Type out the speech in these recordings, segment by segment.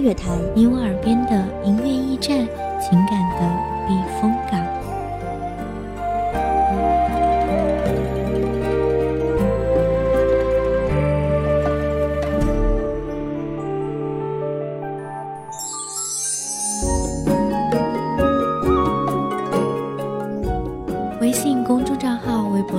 乐台，你我耳边的音乐驿站，情感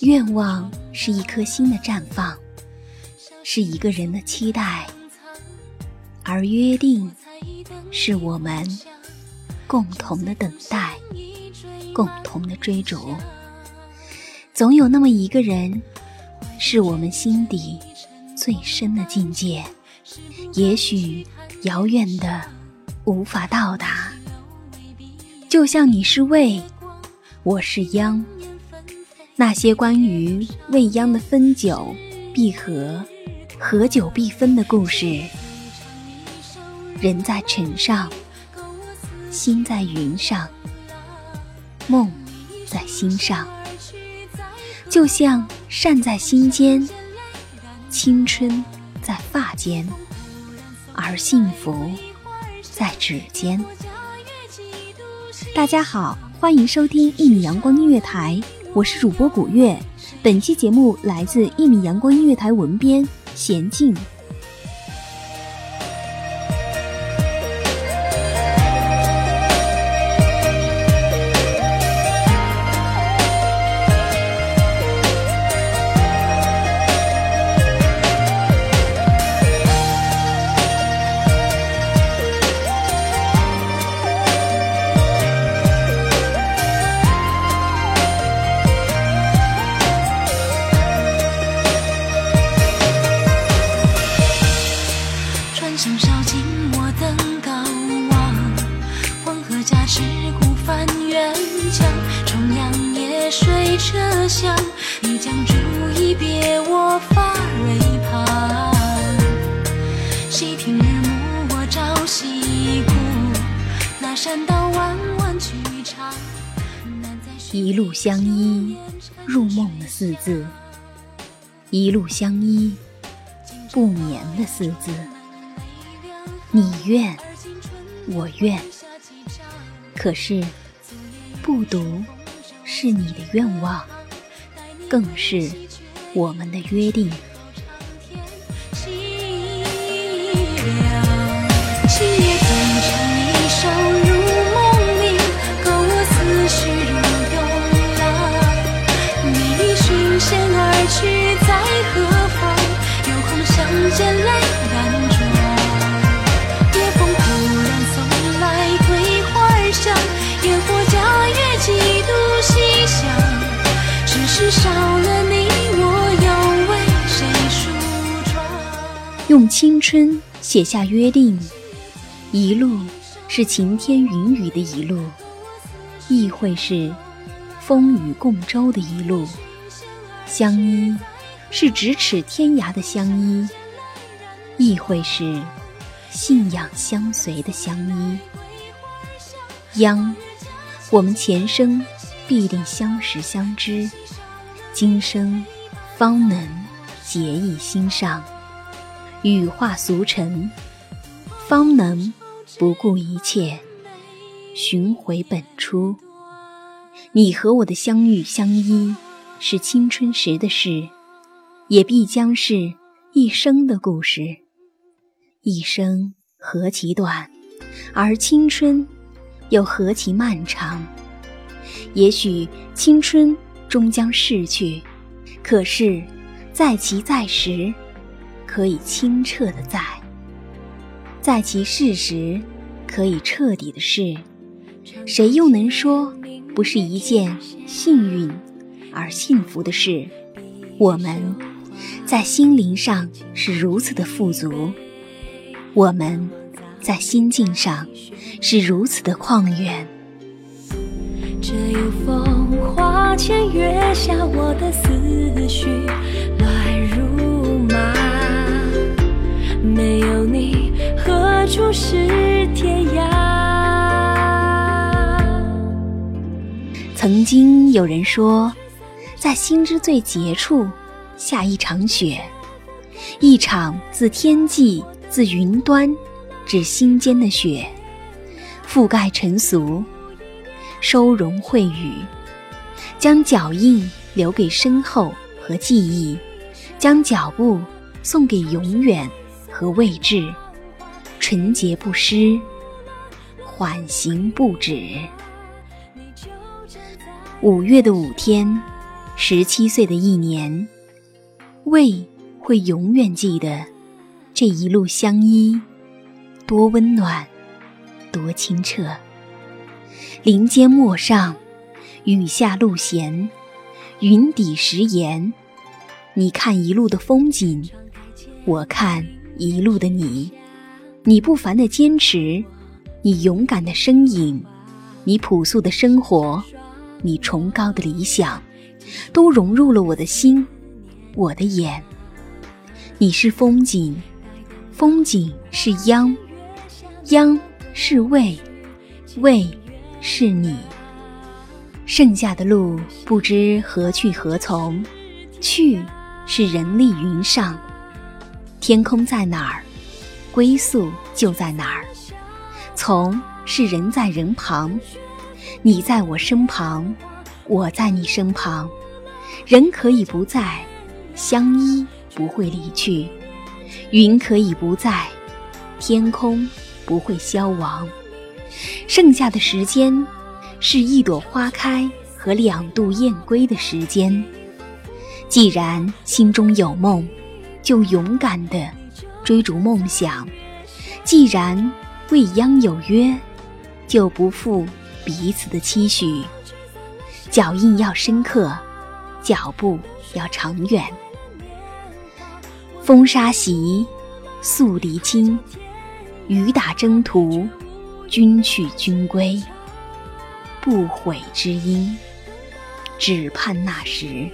愿望是一颗心的绽放，是一个人的期待，而约定是我们共同的等待，共同的追逐。总有那么一个人，是我们心底最深的境界，也许遥远的无法到达。就像你是未，我是央。那些关于未央的分久必合，合久必分的故事。人在尘上，心在云上，梦在心上。就像善在心间，青春在发间，而幸福在指尖。大家好，欢迎收听一米阳光音乐台，我是主播古月。本期节目来自一米阳光音乐台文编娴静。一路相依，入梦的四字；一路相依，不眠的四字。你愿，我愿，可是不读是你的愿望，更是我们的约定。少了你，我又为谁梳妆？用青春写下约定，一路是晴天云雨的一路，亦会是风雨共舟的一路。相依是咫尺天涯的相依，亦会是信仰相随的相依。央，我们前生必定相识相知，今生方能结义心上，羽化俗尘，方能不顾一切寻回本初。你和我的相遇相依，是青春时的事。也必将是一生的故事。一生何其短，而青春又何其漫长。也许青春终将逝去，可是在其在时，可以清澈的在；在其逝时，可以彻底的逝。谁又能说不是一件幸运而幸福的事？我们。在心灵上是如此的富足，我们在心境上是如此的旷远。这有风花前月下我的思绪乱如麻，没有你何处是天涯？曾经有人说，在心之最结处。下一场雪，一场自天际、自云端至心间的雪，覆盖尘俗，收容秽语，将脚印留给身后和记忆，将脚步送给永远和未知，纯洁不失，缓行不止。五月的五天，十七岁的一年。胃会永远记得这一路相依，多温暖，多清澈。林间陌上，雨下路闲，云底石岩。你看一路的风景，我看一路的你。你不凡的坚持，你勇敢的身影，你朴素的生活，你崇高的理想，都融入了我的心。我的眼，你是风景，风景是央，央是味，味是你。剩下的路不知何去何从，去是人力云上，天空在哪儿，归宿就在哪儿。从是人在人旁，你在我身旁，我在你身旁，人可以不在。相依不会离去，云可以不在，天空不会消亡。剩下的时间，是一朵花开和两度雁归的时间。既然心中有梦，就勇敢地追逐梦想；既然未央有约，就不负彼此的期许。脚印要深刻，脚步要长远。风沙袭，宿敌侵，雨打征途，君去君归。不悔之音，只盼那时。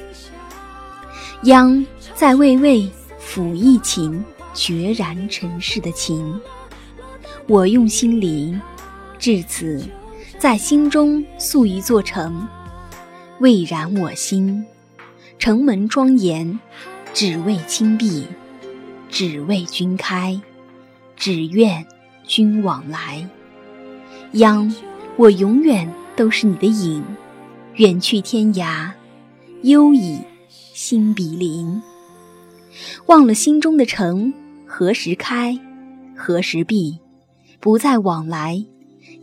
央在巍巍抚一琴，决然尘世的情。我用心灵，至此，在心中塑一座城，蔚然我心。城门庄严，只为亲碧。只为君开，只愿君往来。央，我永远都是你的影，远去天涯，忧矣心比邻。忘了心中的城何时开，何时闭，不再往来。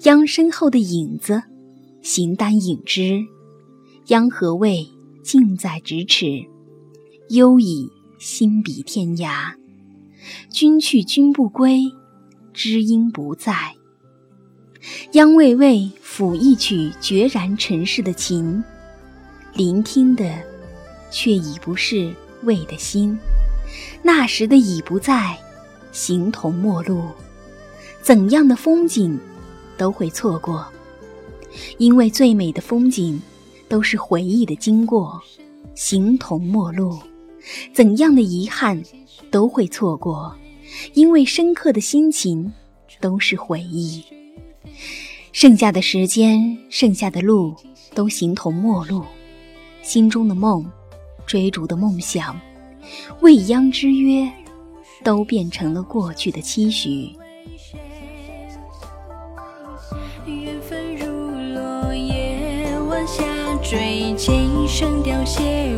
央身后的影子，形单影只。央何谓近在咫尺，忧矣心比天涯。君去君不归，知音不在。央为为抚一曲决然尘世的情，聆听的却已不是魏的心。那时的已不在，形同陌路。怎样的风景都会错过，因为最美的风景都是回忆的经过。形同陌路，怎样的遗憾都会错过，因为深刻的心情都是回忆。剩下的时间，剩下的路，都形同陌路。心中的梦，追逐的梦想，未央之约，都变成了过去的期许。缘分如落叶，晚霞坠，琴声凋谢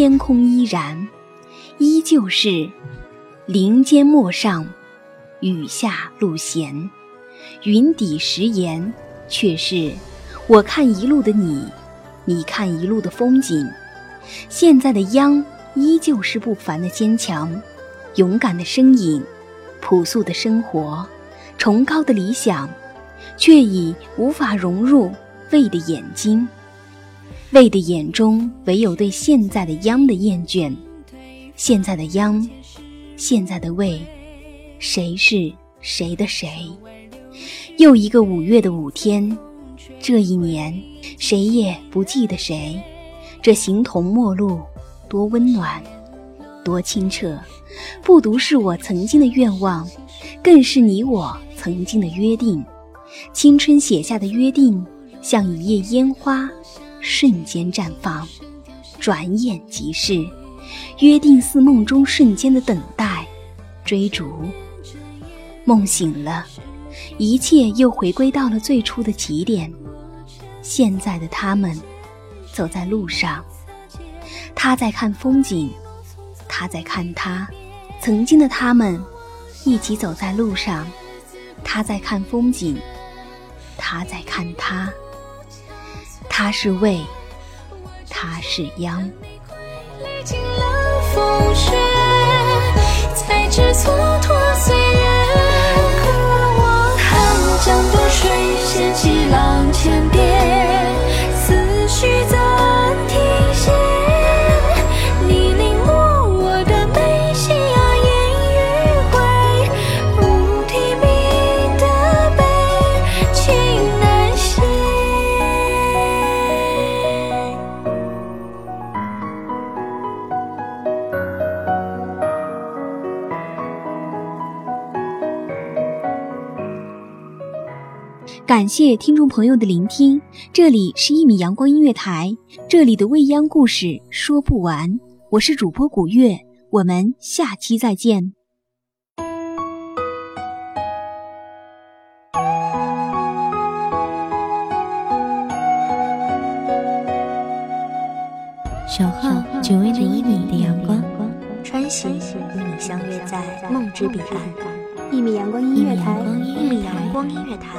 天空依然，依旧是林间陌上，雨下路闲。云底时言，却是我看一路的你，你看一路的风景。现在的央依旧是不凡的坚强，勇敢的身影，朴素的生活，崇高的理想，却已无法融入魏的眼睛。魏的眼中唯有对现在的央的厌倦，现在的央，现在的魏，谁是谁的谁？又一个五月的五天，这一年谁也不记得谁。这形同陌路，多温暖，多清澈，不独是我曾经的愿望，更是你我曾经的约定。青春写下的约定，像一夜烟花，瞬间绽放，转眼即逝。约定似梦中瞬间的等待、追逐。梦醒了，一切又回归到了最初的起点。现在的他们，走在路上，他在看风景，他在看他。曾经的他们，一起走在路上，他在看风景，他在看他。他是魏，他是央。历尽了风雪，才知蹉跎岁月。感谢听众朋友的聆听，这里是一米阳光音乐台，这里的未央故事说不完，我是主播古月，我们下期再见。守候只为那一米的阳光，穿行与你相约在梦之彼岸。一米阳光音乐台，一米阳光音乐台，